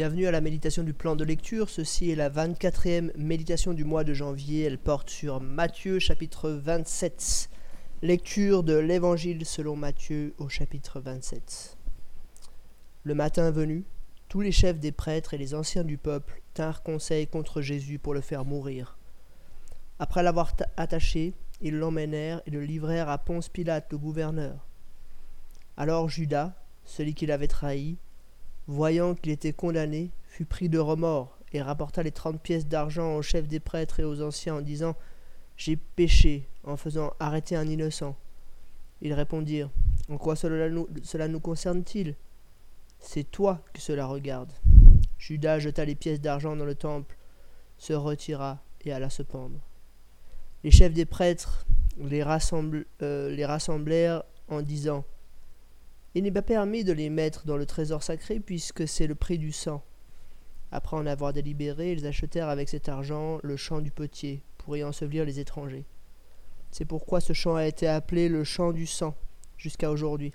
Bienvenue à la méditation du plan de lecture. Ceci est la 24e méditation du mois de janvier. Elle porte sur Matthieu chapitre 27. Lecture de l'Évangile selon Matthieu au chapitre 27. Le matin venu, tous les chefs des prêtres et les anciens du peuple tinrent conseil contre Jésus pour le faire mourir. Après l'avoir attaché, ils l'emmenèrent et le livrèrent à Ponce Pilate, le gouverneur. Alors Judas, celui qui l'avait trahi, voyant qu'il était condamné, fut pris de remords et rapporta les trente pièces d'argent au chef des prêtres et aux anciens en disant J'ai péché en faisant arrêter un innocent. Ils répondirent En quoi cela nous, cela nous concerne-t-il? C'est toi que cela regarde. Judas jeta les pièces d'argent dans le temple, se retira et alla se pendre. Les chefs des prêtres les, euh, les rassemblèrent en disant il n'est pas permis de les mettre dans le trésor sacré puisque c'est le prix du sang. Après en avoir délibéré, ils achetèrent avec cet argent le champ du potier pour y ensevelir les étrangers. C'est pourquoi ce champ a été appelé le champ du sang jusqu'à aujourd'hui.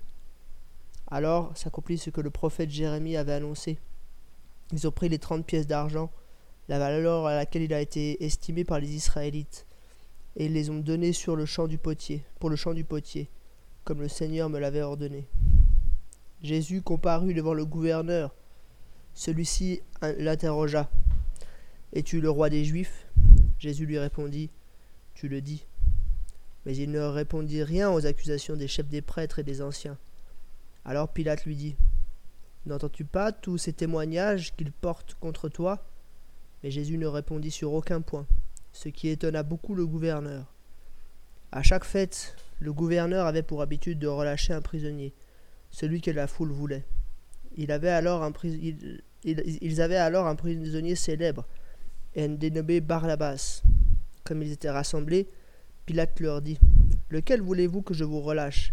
Alors s'accomplit ce que le prophète Jérémie avait annoncé. Ils ont pris les trente pièces d'argent, la valeur à laquelle il a été estimé par les Israélites, et ils les ont données sur le champ du potier, pour le champ du potier, comme le Seigneur me l'avait ordonné. Jésus comparut devant le gouverneur. Celui-ci l'interrogea. Es-tu le roi des Juifs? Jésus lui répondit. Tu le dis. Mais il ne répondit rien aux accusations des chefs des prêtres et des anciens. Alors Pilate lui dit. N'entends-tu pas tous ces témoignages qu'ils portent contre toi? Mais Jésus ne répondit sur aucun point, ce qui étonna beaucoup le gouverneur. À chaque fête, le gouverneur avait pour habitude de relâcher un prisonnier celui que la foule voulait. Un ils avaient alors un prisonnier célèbre, et dénommé Barnabas. Comme ils étaient rassemblés, Pilate leur dit Lequel voulez-vous que je vous relâche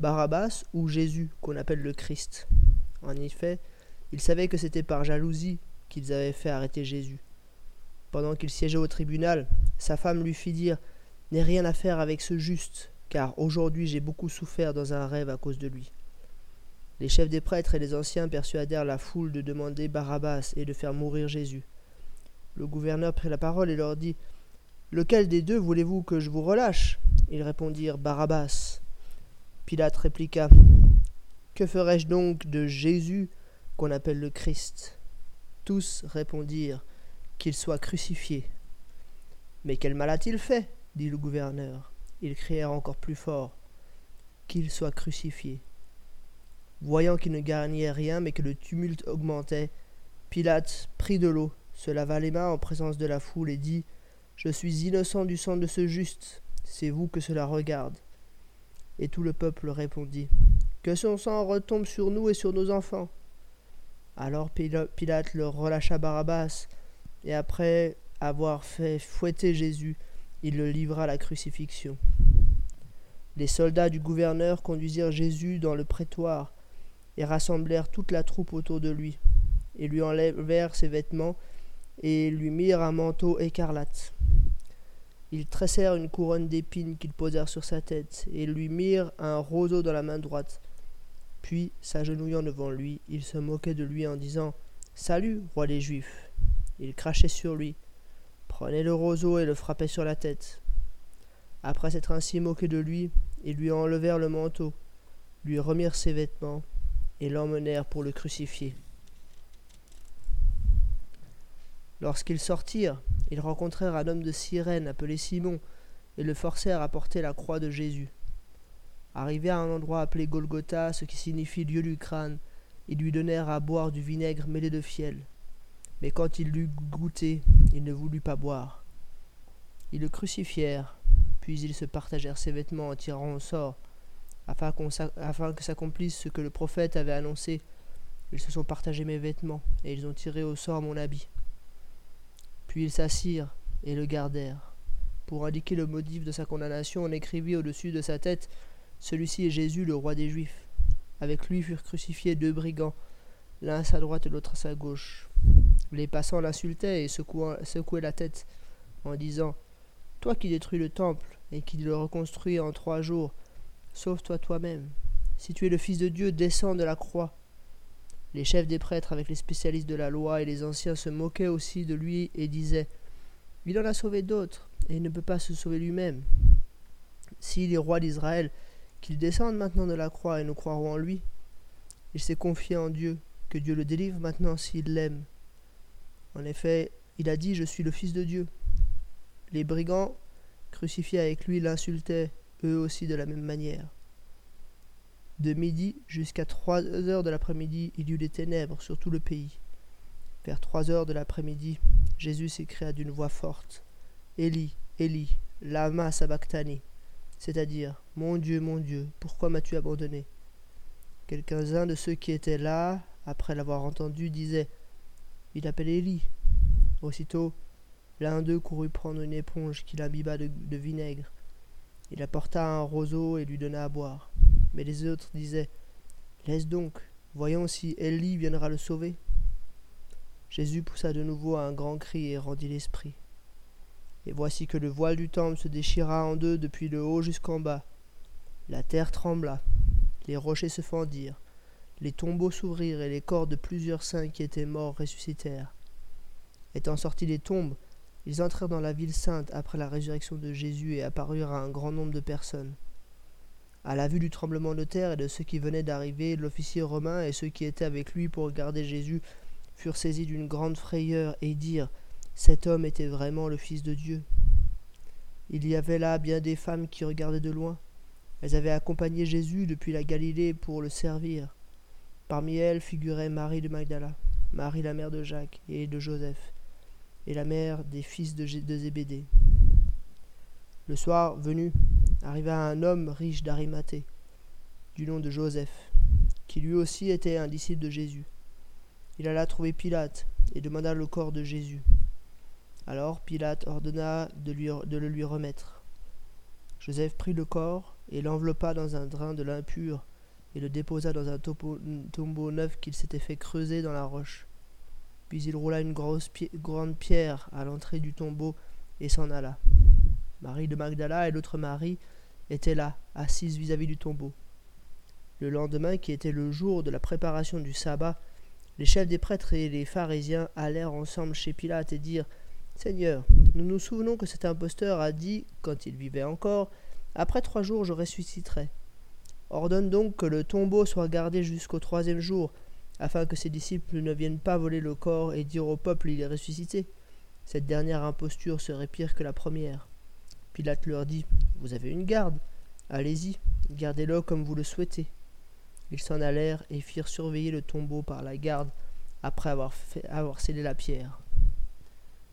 Barabbas ou Jésus, qu'on appelle le Christ? En effet, ils savaient que c'était par jalousie qu'ils avaient fait arrêter Jésus. Pendant qu'il siégeait au tribunal, sa femme lui fit dire N'ai rien à faire avec ce juste, car aujourd'hui j'ai beaucoup souffert dans un rêve à cause de lui. Les chefs des prêtres et les anciens persuadèrent la foule de demander Barabbas et de faire mourir Jésus. Le gouverneur prit la parole et leur dit Lequel des deux voulez-vous que je vous relâche? Ils répondirent Barabbas. Pilate répliqua Que ferais-je donc de Jésus qu'on appelle le Christ? Tous répondirent Qu'il soit crucifié. Mais quel mal a-t-il fait? dit le gouverneur. Ils crièrent encore plus fort Qu'il soit crucifié. Voyant qu'il ne gagnait rien, mais que le tumulte augmentait, Pilate prit de l'eau, se lava les mains en présence de la foule et dit Je suis innocent du sang de ce juste, c'est vous que cela regarde. Et tout le peuple répondit Que son sang retombe sur nous et sur nos enfants. Alors Pilate leur relâcha Barabbas, et après avoir fait fouetter Jésus, il le livra à la crucifixion. Les soldats du gouverneur conduisirent Jésus dans le prétoire, et rassemblèrent toute la troupe autour de lui, et lui enlevèrent ses vêtements, et lui mirent un manteau écarlate. Ils tressèrent une couronne d'épines qu'ils posèrent sur sa tête, et lui mirent un roseau dans la main droite. Puis, s'agenouillant devant lui, ils se moquaient de lui en disant Salut, roi des Juifs. Ils crachaient sur lui, prenaient le roseau et le frappaient sur la tête. Après s'être ainsi moqués de lui, ils lui enlevèrent le manteau, lui remirent ses vêtements, et l'emmenèrent pour le crucifier. Lorsqu'ils sortirent, ils rencontrèrent un homme de Cyrène appelé Simon, et le forcèrent à porter la croix de Jésus. Arrivé à un endroit appelé Golgotha, ce qui signifie lieu du crâne, ils lui donnèrent à boire du vinaigre mêlé de fiel. Mais quand il l'eut goûté, il ne voulut pas boire. Ils le crucifièrent, puis ils se partagèrent ses vêtements en tirant au sort, afin, que s'accomplisse ce que le prophète avait annoncé. Ils se sont partagés mes vêtements, et ils ont tiré au sort mon habit. Puis ils s'assirent et le gardèrent. Pour indiquer le motif de sa condamnation, on écrivit au-dessus de sa tête Celui-ci est Jésus, le roi des Juifs. Avec lui furent crucifiés deux brigands, l'un à sa droite et l'autre à sa gauche. Les passants l'insultaient et secouaient la tête en disant Toi qui détruis le temple et qui le reconstruis en trois jours, Sauve-toi toi-même. Si tu es le Fils de Dieu, descends de la croix. Les chefs des prêtres avec les spécialistes de la loi et les anciens se moquaient aussi de lui et disaient Il en a sauvé d'autres, et il ne peut pas se sauver lui-même. S'il est roi d'Israël, qu'il descende maintenant de la croix et nous croirons en lui. Il s'est confié en Dieu, que Dieu le délivre maintenant s'il l'aime. En effet, il a dit Je suis le Fils de Dieu. Les brigands, crucifiés avec lui, l'insultaient, eux aussi de la même manière. De midi jusqu'à trois heures de l'après-midi, il y eut des ténèbres sur tout le pays. Vers trois heures de l'après-midi, Jésus s'écria d'une voix forte Élie, Élie, lama sabachthani c'est-à-dire Mon Dieu, mon Dieu, pourquoi m'as-tu abandonné? Quelques-uns de ceux qui étaient là, après l'avoir entendu, disaient Il appelle Élie. Aussitôt, l'un d'eux courut prendre une éponge qu'il imbiba de, de vinaigre. Il apporta un roseau et lui donna à boire. Mais les autres disaient Laisse donc, voyons si Élie viendra le sauver. Jésus poussa de nouveau un grand cri et rendit l'esprit. Et voici que le voile du temple se déchira en deux depuis le haut jusqu'en bas. La terre trembla, les rochers se fendirent, les tombeaux s'ouvrirent et les corps de plusieurs saints qui étaient morts ressuscitèrent. Étant sortis des tombes, ils entrèrent dans la ville sainte après la résurrection de Jésus et apparurent à un grand nombre de personnes. À la vue du tremblement de terre et de ceux qui venaient d'arriver, l'officier romain et ceux qui étaient avec lui pour regarder Jésus furent saisis d'une grande frayeur et dirent cet homme était vraiment le Fils de Dieu. Il y avait là bien des femmes qui regardaient de loin. Elles avaient accompagné Jésus depuis la Galilée pour le servir. Parmi elles figurait Marie de Magdala, Marie la mère de Jacques et de Joseph, et la mère des fils de, Zébédée. Le soir venu, arriva un homme riche d'Arimathée, du nom de Joseph, qui lui aussi était un disciple de Jésus. Il alla trouver Pilate et demanda le corps de Jésus. Alors Pilate ordonna de, le lui remettre. Joseph prit le corps et l'enveloppa dans un drain de l'impur et le déposa dans un tombeau neuf qu'il s'était fait creuser dans la roche. Puis il roula une grosse grande pierre à l'entrée du tombeau et s'en alla. Marie de Magdala et l'autre Marie étaient là, assises vis-à-vis -vis du tombeau. Le lendemain, qui était le jour de la préparation du sabbat, les chefs des prêtres et les pharisiens allèrent ensemble chez Pilate et dirent Seigneur, nous nous souvenons que cet imposteur a dit, quand il vivait encore, Après trois jours je ressusciterai. Ordonne donc que le tombeau soit gardé jusqu'au troisième jour, afin que ses disciples ne viennent pas voler le corps et dire au peuple il est ressuscité. Cette dernière imposture serait pire que la première. Pilate leur dit Vous avez une garde, allez-y, gardez-le comme vous le souhaitez. Ils s'en allèrent et firent surveiller le tombeau par la garde après avoir, fait, scellé la pierre.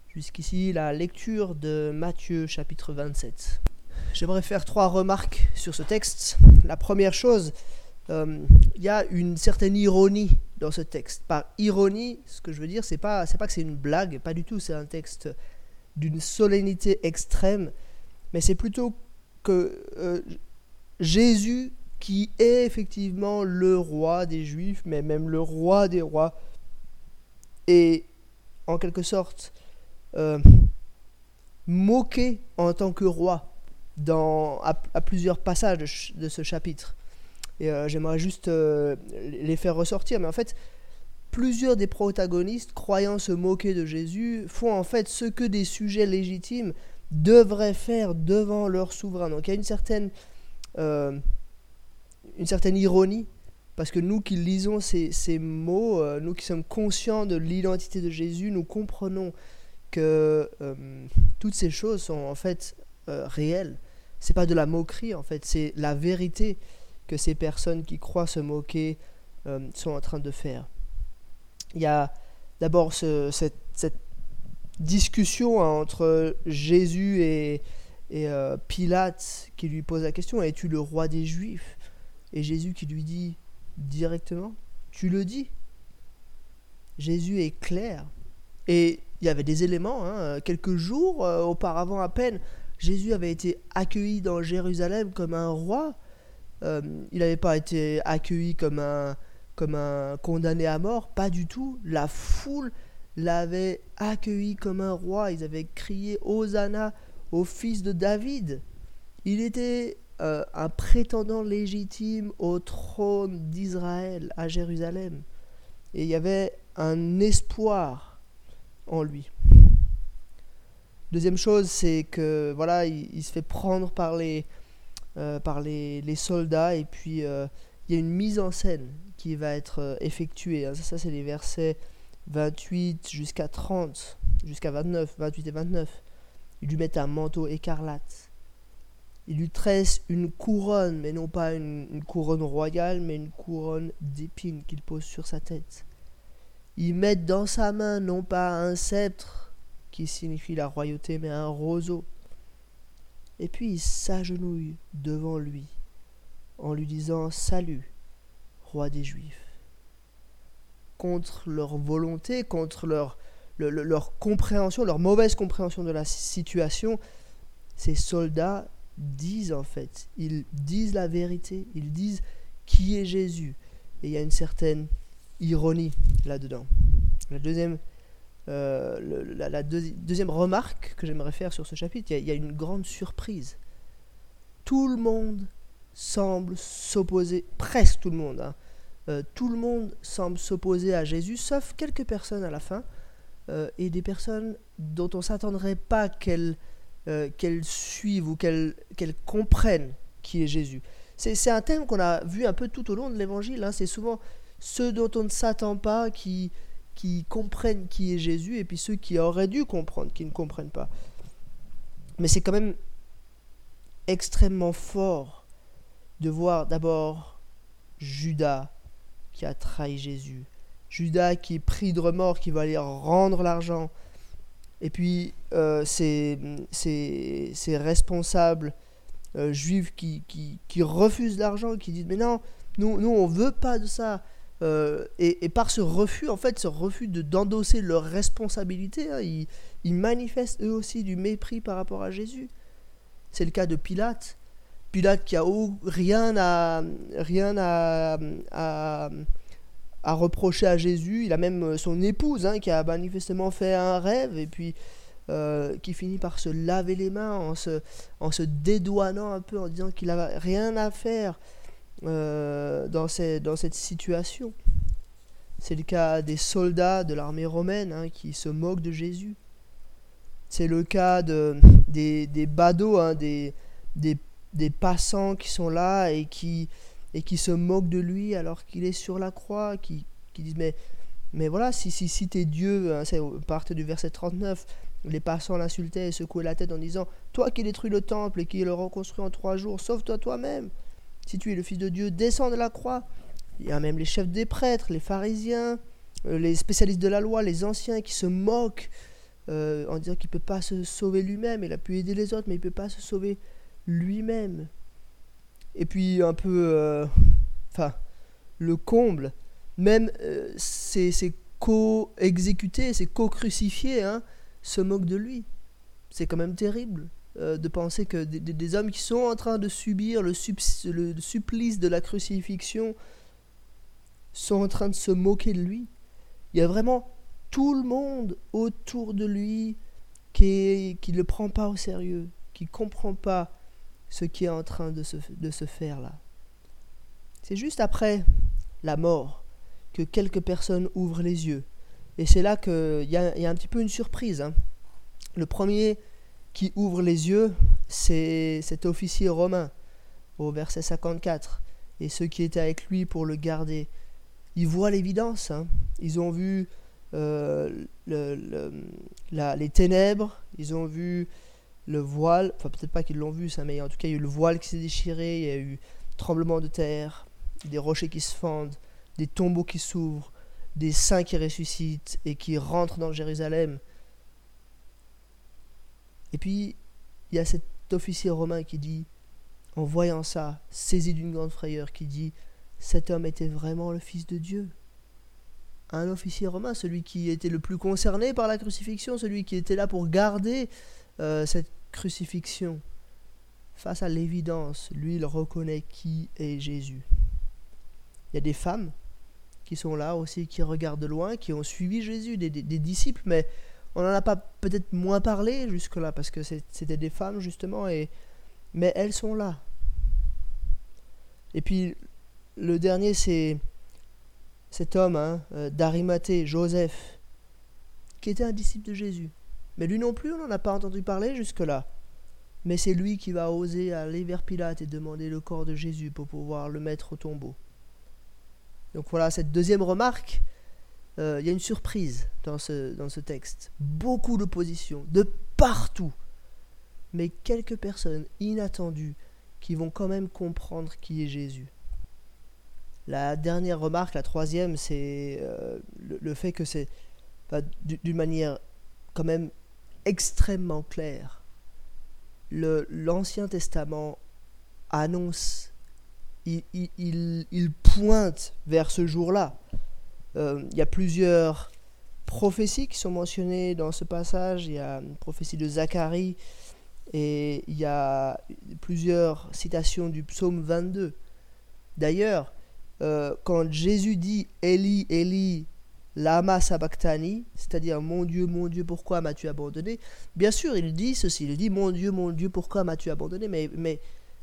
Jusqu'ici, la lecture de Matthieu chapitre 27. J'aimerais faire trois remarques sur ce texte. La première chose, euh, il y a une certaine ironie dans ce texte. Par ironie, ce que je veux dire, c'est pas, pas que c'est une blague, pas du tout. C'est un texte d'une solennité extrême, mais c'est plutôt que euh, Jésus, qui est effectivement le roi des Juifs, mais même le roi des rois, est en quelque sorte euh, moqué en tant que roi dans, à, plusieurs passages de, ce chapitre. Et euh, j'aimerais juste euh, les faire ressortir. Mais en fait, plusieurs des protagonistes, croyant se moquer de Jésus, font en fait ce que des sujets légitimes devraient faire devant leur souverain. Donc il y a une certaine, une certaine ironie, parce que nous qui lisons ces, ces mots, nous qui sommes conscients de l'identité de Jésus, nous comprenons que euh, toutes ces choses sont en fait euh, réelles. C'est pas de la moquerie en fait, c'est la vérité que ces personnes qui croient se moquer euh, sont en train de faire. Il y a d'abord ce, cette, discussion entre Jésus et, et Pilate qui lui pose la question Es-tu le roi des Juifs? Et Jésus qui lui dit directement Tu le dis. Jésus est clair. Et il y avait des éléments. Hein. Quelques jours euh, auparavant à peine, Jésus avait été accueilli dans Jérusalem comme un roi. Euh, il n'avait pas été accueilli comme un, comme un condamné à mort, pas du tout. La foule l'avait accueilli comme un roi. Ils avaient crié Hosanna au fils de David. Il était euh, un prétendant légitime au trône d'Israël à Jérusalem. et il y avait un espoir en lui. Deuxième chose, c'est que voilà, il, se fait prendre par les, par les, soldats et puis euh, il y a une mise en scène qui va être euh, effectuée. Ça, ça c'est les versets 28 jusqu'à 30, jusqu'à 29, 28 et 29. Il lui met un manteau écarlate. Il lui tresse une couronne, mais non pas une, couronne royale, mais une couronne d'épines qu'il pose sur sa tête. Il met dans sa main non pas un sceptre, qui signifie la royauté, mais un roseau. Et puis il s'agenouille devant lui, en lui disant Salut, roi des Juifs. Contre leur volonté, contre leur, leur compréhension, leur mauvaise compréhension de la situation, ces soldats disent en fait, ils disent la vérité, ils disent qui est Jésus. Et il y a une certaine ironie là-dedans. La deuxième, euh, la, deuxième remarque que j'aimerais faire sur ce chapitre, il y, a, une grande surprise. Tout le monde semble s'opposer, presque tout le monde, hein. euh, tout le monde semble s'opposer à Jésus, sauf quelques personnes à la fin, euh, et des personnes dont on ne s'attendrait pas qu'elles suivent ou qu'elles comprennent qui est Jésus. C'est un thème qu'on a vu un peu tout au long de l'évangile. Hein. C'est souvent ceux dont on ne s'attend pas qui, qui comprennent qui est Jésus et puis ceux qui auraient dû comprendre qui ne comprennent pas. Mais c'est quand même extrêmement fort de voir d'abord Judas qui a trahi Jésus. Judas qui est pris de remords, qui va aller rendre l'argent, et puis, euh, ces, responsables euh, juifs qui, qui, refusent l'argent, qui disent Mais non, nous, nous on veut pas de ça. Euh, et, par ce refus, en fait, ce refus d'endosser leur responsabilité, hein, ils, manifestent eux aussi du mépris par rapport à Jésus. C'est le cas de Pilate. Pilate qui a rien à, rien à, reprocher à Jésus. Il a même son épouse hein, qui a manifestement fait un rêve et puis euh, qui finit par se laver les mains en se, en se dédouanant un peu en disant qu'il n'a rien à faire euh, dans, dans cette situation. C'est le cas des soldats de l'armée romaine hein, qui se moquent de Jésus. C'est le cas de, des, des badauds, hein, des, des, des passants qui sont là et qui, et qui se moquent de lui alors qu'il est sur la croix, qui, qui disent mais, mais voilà, si, si, si t'es Dieu, hein, c'est du verset 39, les passants l'insultaient et secouaient la tête en disant Toi qui détruis le temple et qui le reconstruis en trois jours, sauve-toi toi-même. Si tu es le Fils de Dieu, descends de la croix. Il y a même les chefs des prêtres, les pharisiens, euh, les spécialistes de la loi, les anciens qui se moquent euh, en disant qu'il ne peut pas se sauver lui-même. Il a pu aider les autres, mais il ne peut pas se sauver lui-même. Et puis un peu, euh, enfin, le comble, même ces, co-exécutés, ces co-crucifiés, hein, se moquent de lui. C'est quand même terrible euh, de penser que des, hommes qui sont en train de subir le, le, supplice de la crucifixion sont en train de se moquer de lui. Il y a vraiment tout le monde autour de lui qui ne le prend pas au sérieux, qui ne comprend pas ce qui est en train de se, de se faire là. C'est juste après la mort que quelques personnes ouvrent les yeux. Et c'est là qu'il y a, y a un petit peu une surprise. Hein. Le premier qui ouvre les yeux, c'est cet officier romain, au verset 54, et ceux qui étaient avec lui pour le garder. Ils voient l'évidence. Hein. Ils ont vu euh, les ténèbres, ils ont vu le voile, enfin peut-être pas qu'ils l'ont vu ça, mais en tout cas il y a eu le voile qui s'est déchiré, il y a eu tremblement de terre, des rochers qui se fendent, des tombeaux qui s'ouvrent, des saints qui ressuscitent et qui rentrent dans Jérusalem. Et puis il y a cet officier romain qui dit, en voyant ça, saisi d'une grande frayeur, qui dit, cet homme était vraiment le Fils de Dieu. Un officier romain, celui qui était le plus concerné par la crucifixion, celui qui était là pour garder euh, cette crucifixion, face à l'évidence, lui, il reconnaît qui est Jésus. Il y a des femmes qui sont là aussi, qui regardent de loin, qui ont suivi Jésus, des, disciples, mais on n'en a pas peut-être moins parlé jusque-là, parce que c'était des femmes, justement, et, mais elles sont là. Et puis, le dernier, c'est cet homme hein, euh, d'Arimathée, Joseph, qui était un disciple de Jésus. Mais lui non plus, on n'en a pas entendu parler jusque-là. Mais c'est lui qui va oser aller vers Pilate et demander le corps de Jésus pour pouvoir le mettre au tombeau. Donc voilà, cette deuxième remarque, euh, il y a une surprise dans ce, dans ce texte. Beaucoup d'opposition, de partout. Mais quelques personnes inattendues qui vont quand même comprendre qui est Jésus. La dernière remarque, la troisième, c'est euh, le, fait que c'est d'une manière quand même extrêmement claire. L'Ancien Testament annonce, il, il, pointe vers ce jour-là. Euh, il y a plusieurs prophéties qui sont mentionnées dans ce passage. Il y a une prophétie de Zacharie et il y a plusieurs citations du psaume 22. D'ailleurs, euh, quand Jésus dit Eli, Eli, lama sabachthani, c'est-à-dire mon Dieu, mon Dieu, pourquoi m'as-tu abandonné? Bien sûr, il dit ceci, il dit mon Dieu, mon Dieu, pourquoi m'as-tu abandonné? Mais, mais,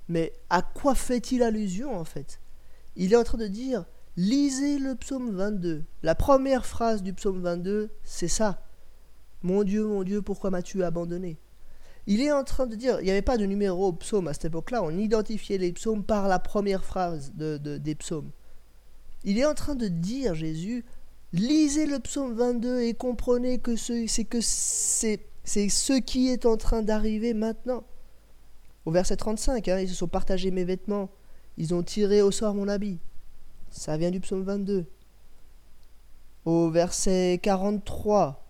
mais à quoi fait-il allusion en fait? Il est en train de dire lisez le psaume 22. La première phrase du psaume 22, c'est ça. Mon Dieu, mon Dieu, pourquoi m'as-tu abandonné? Il est en train de dire, il n'y avait pas de numéro psaume à cette époque-là, on identifiait les psaumes par la première phrase de, des psaumes. Il est en train de dire, Jésus, lisez le psaume 22 et comprenez que c'est que c'est, c'est ce qui est en train d'arriver maintenant. Au verset 35, hein, ils se sont partagés mes vêtements, ils ont tiré au sort mon habit. Ça vient du psaume 22. Au verset 43,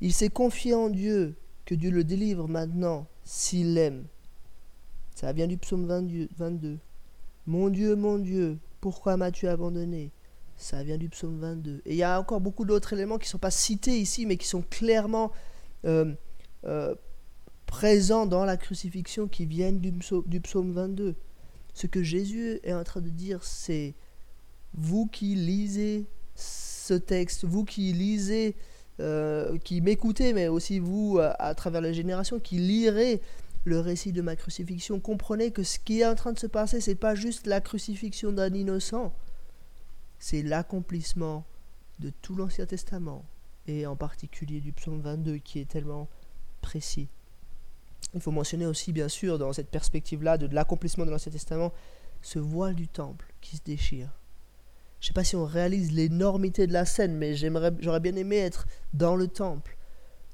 il s'est confié en Dieu, que Dieu le délivre maintenant s'il l'aime. Ça vient du psaume 22. Mon Dieu, mon Dieu, pourquoi m'as-tu abandonné? Ça vient du psaume 22. Et il y a encore beaucoup d'autres éléments qui ne sont pas cités ici, mais qui sont clairement euh, euh, présents dans la crucifixion, qui viennent du psaume, du psaume 22. Ce que Jésus est en train de dire, c'est vous qui lisez ce texte, vous qui lisez, euh, qui m'écoutez, mais aussi vous, à, travers les générations, qui lirez le récit de ma crucifixion, comprenez que ce qui est en train de se passer, c'est pas juste la crucifixion d'un innocent, c'est l'accomplissement de tout l'Ancien Testament, et en particulier du psaume 22 qui est tellement précis. Il faut mentionner aussi, bien sûr, dans cette perspective-là de, l'accomplissement de l'Ancien Testament, ce voile du temple qui se déchire. Je sais pas si on réalise l'énormité de la scène, mais j'aurais bien aimé être dans le temple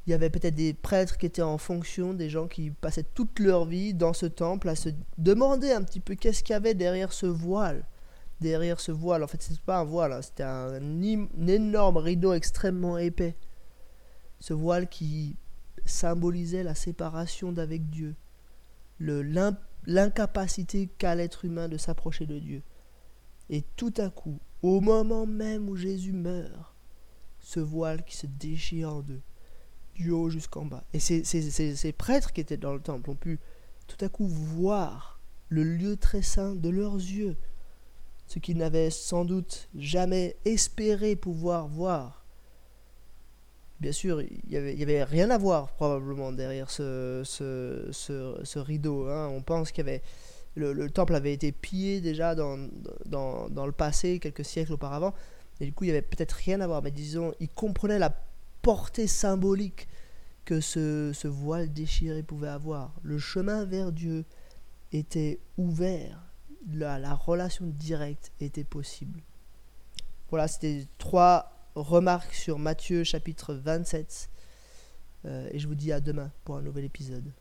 il y avait peut-être des prêtres qui étaient en fonction, des gens qui passaient toute leur vie dans ce temple à se demander un petit peu qu'est-ce qu'il y avait derrière ce voile. Derrière ce voile, en fait, c'était pas un voile, hein, c'était un, énorme rideau extrêmement épais. Ce voile qui symbolisait la séparation d'avec Dieu, l'incapacité qu'a l'être humain de s'approcher de Dieu. Et tout à coup, au moment même où Jésus meurt, ce voile qui se déchire en deux du haut jusqu'en bas. Et ces, ces, prêtres qui étaient dans le temple ont pu tout à coup voir le lieu très saint de leurs yeux, ce qu'ils n'avaient sans doute jamais espéré pouvoir voir. Bien sûr, il n'y avait, rien à voir probablement derrière ce, rideau. Hein. On pense qu'il y avait le, le, temple avait été pillé déjà dans, dans, le passé, quelques siècles auparavant, et du coup il n'y avait peut-être rien à voir, mais disons, ils comprenaient la portée symbolique que ce, ce voile déchiré pouvait avoir. Le chemin vers Dieu était ouvert, la, la relation directe était possible. Voilà, c'était trois remarques sur Matthieu chapitre 27. Euh, et je vous dis à demain pour un nouvel épisode.